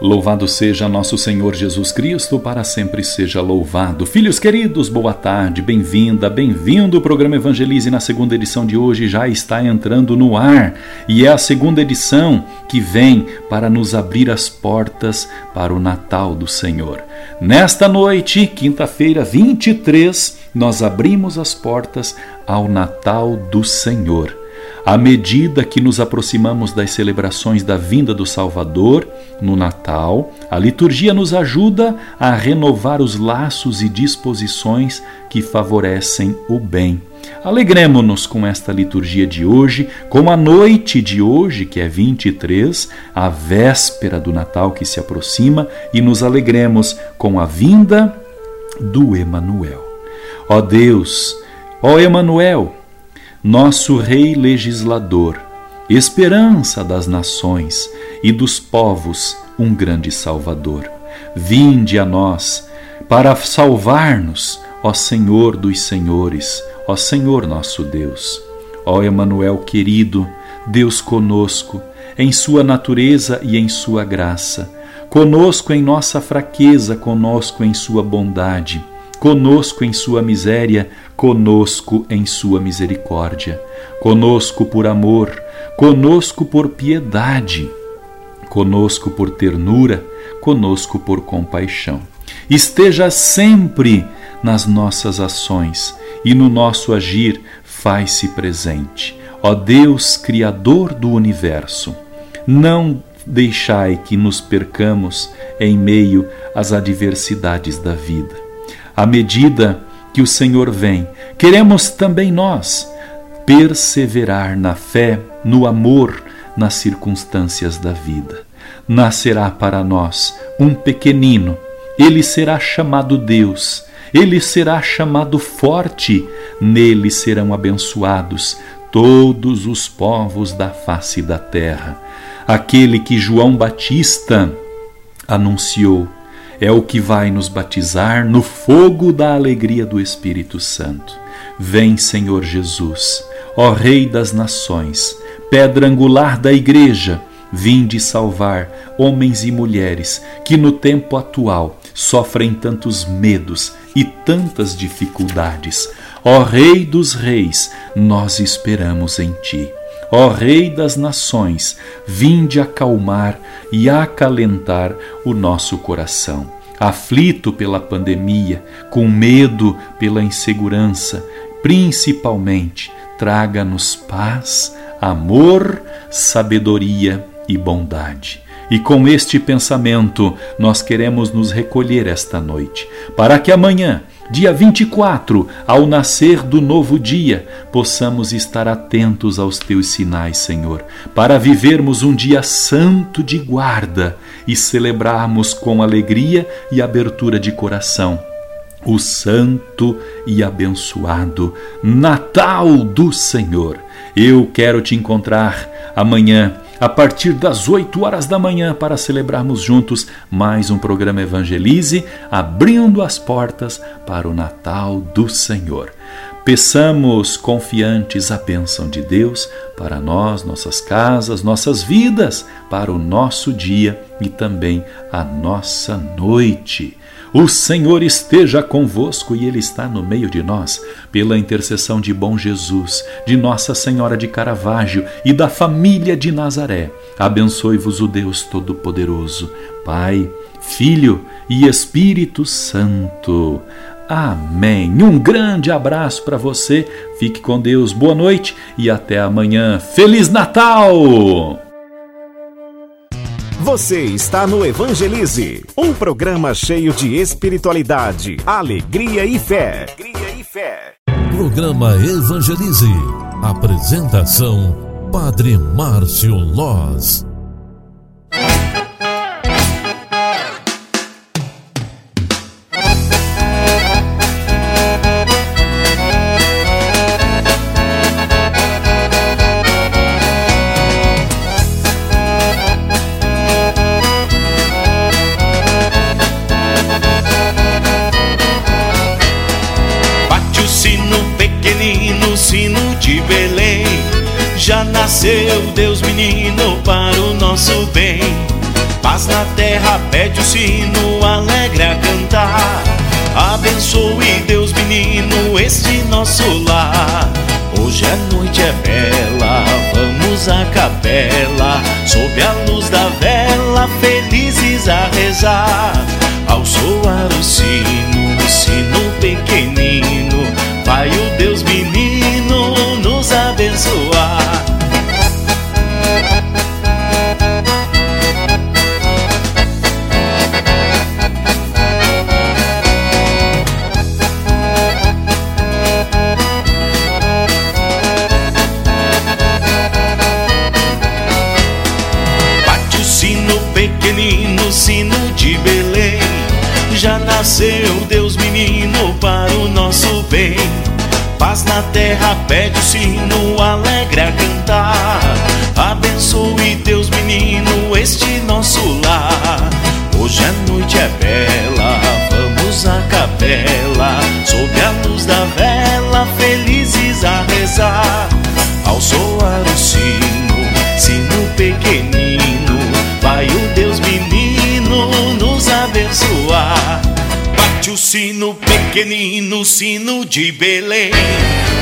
Louvado seja nosso Senhor Jesus Cristo, para sempre seja louvado. Filhos queridos, boa tarde, bem-vinda, bem-vindo. O programa Evangelize na segunda edição de hoje já está entrando no ar e é a segunda edição que vem para nos abrir as portas para o Natal do Senhor. Nesta noite, quinta-feira 23, nós abrimos as portas ao Natal do Senhor. À medida que nos aproximamos das celebrações da vinda do Salvador, no Natal, a liturgia nos ajuda a renovar os laços e disposições que favorecem o bem. Alegremos-nos com esta liturgia de hoje, com a noite de hoje, que é 23, a véspera do Natal que se aproxima, e nos alegremos com a vinda do Emanuel. Ó Deus, ó Emanuel, nosso Rei legislador, esperança das nações e dos povos, um grande Salvador. Vinde a nós para salvar-nos, ó Senhor dos Senhores, ó Senhor nosso Deus. Ó Emanuel querido, Deus conosco, em sua natureza e em sua graça, conosco em nossa fraqueza, conosco em sua bondade conosco em sua miséria, conosco em sua misericórdia, conosco por amor, conosco por piedade, conosco por ternura, conosco por compaixão. Esteja sempre nas nossas ações e no nosso agir faz-se presente. Ó Deus, Criador do universo, não deixai que nos percamos em meio às adversidades da vida à medida que o Senhor vem, queremos também nós perseverar na fé, no amor, nas circunstâncias da vida. Nascerá para nós um pequenino, ele será chamado Deus, ele será chamado forte, nele serão abençoados todos os povos da face da terra. Aquele que João Batista anunciou é o que vai nos batizar no fogo da alegria do Espírito Santo. Vem, Senhor Jesus, ó Rei das nações, pedra angular da Igreja, vinde salvar homens e mulheres que no tempo atual sofrem tantos medos e tantas dificuldades. Ó Rei dos Reis, nós esperamos em Ti. Ó Rei das Nações, vinde acalmar e acalentar o nosso coração. Aflito pela pandemia, com medo pela insegurança, principalmente, traga-nos paz, amor, sabedoria e bondade. E com este pensamento, nós queremos nos recolher esta noite, para que amanhã dia 24, ao nascer do novo dia, possamos estar atentos aos teus sinais, Senhor, para vivermos um dia santo de guarda e celebrarmos com alegria e abertura de coração o santo e abençoado Natal do Senhor. Eu quero te encontrar amanhã a partir das 8 horas da manhã para celebrarmos juntos mais um programa Evangelize, abrindo as portas para o Natal do Senhor. Peçamos confiantes a bênção de Deus para nós, nossas casas, nossas vidas, para o nosso dia e também a nossa noite. O Senhor esteja convosco e Ele está no meio de nós, pela intercessão de bom Jesus, de Nossa Senhora de Caravaggio e da família de Nazaré. Abençoe-vos o Deus Todo-Poderoso, Pai, Filho e Espírito Santo. Amém. Um grande abraço para você, fique com Deus, boa noite e até amanhã. Feliz Natal! Você está no Evangelize, um programa cheio de espiritualidade, alegria e fé. Alegria e fé. Programa Evangelize. Apresentação: Padre Márcio Loz. Já nasceu Deus menino para o nosso bem. Paz na terra, pede o sino, alegre a cantar. Abençoe Deus menino este nosso lar. Hoje a noite é bela, vamos à capela, sob a luz da vela, felizes a rezar. Ao soar o sino Paz na terra, pede o sino alegre a cantar. Abençoe Deus menino este nosso lar. Hoje a noite é bela, pequenino, sino de Belém.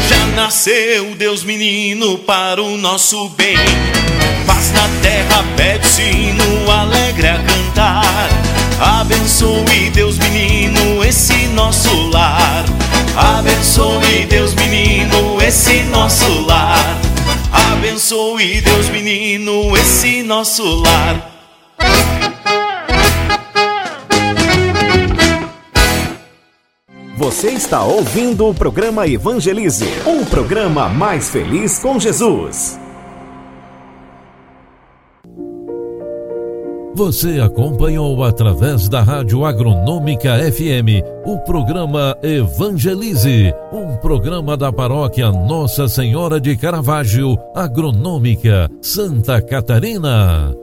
Já nasceu Deus menino para o nosso bem. Paz na terra, pede sino alegre a cantar. Abençoe Deus menino esse nosso lar. Abençoe Deus menino esse nosso lar. Abençoe Deus menino esse nosso lar. Você está ouvindo o programa Evangelize, um programa mais feliz com Jesus. Você acompanhou através da Rádio Agronômica FM o programa Evangelize, um programa da paróquia Nossa Senhora de Caravaggio, Agronômica, Santa Catarina.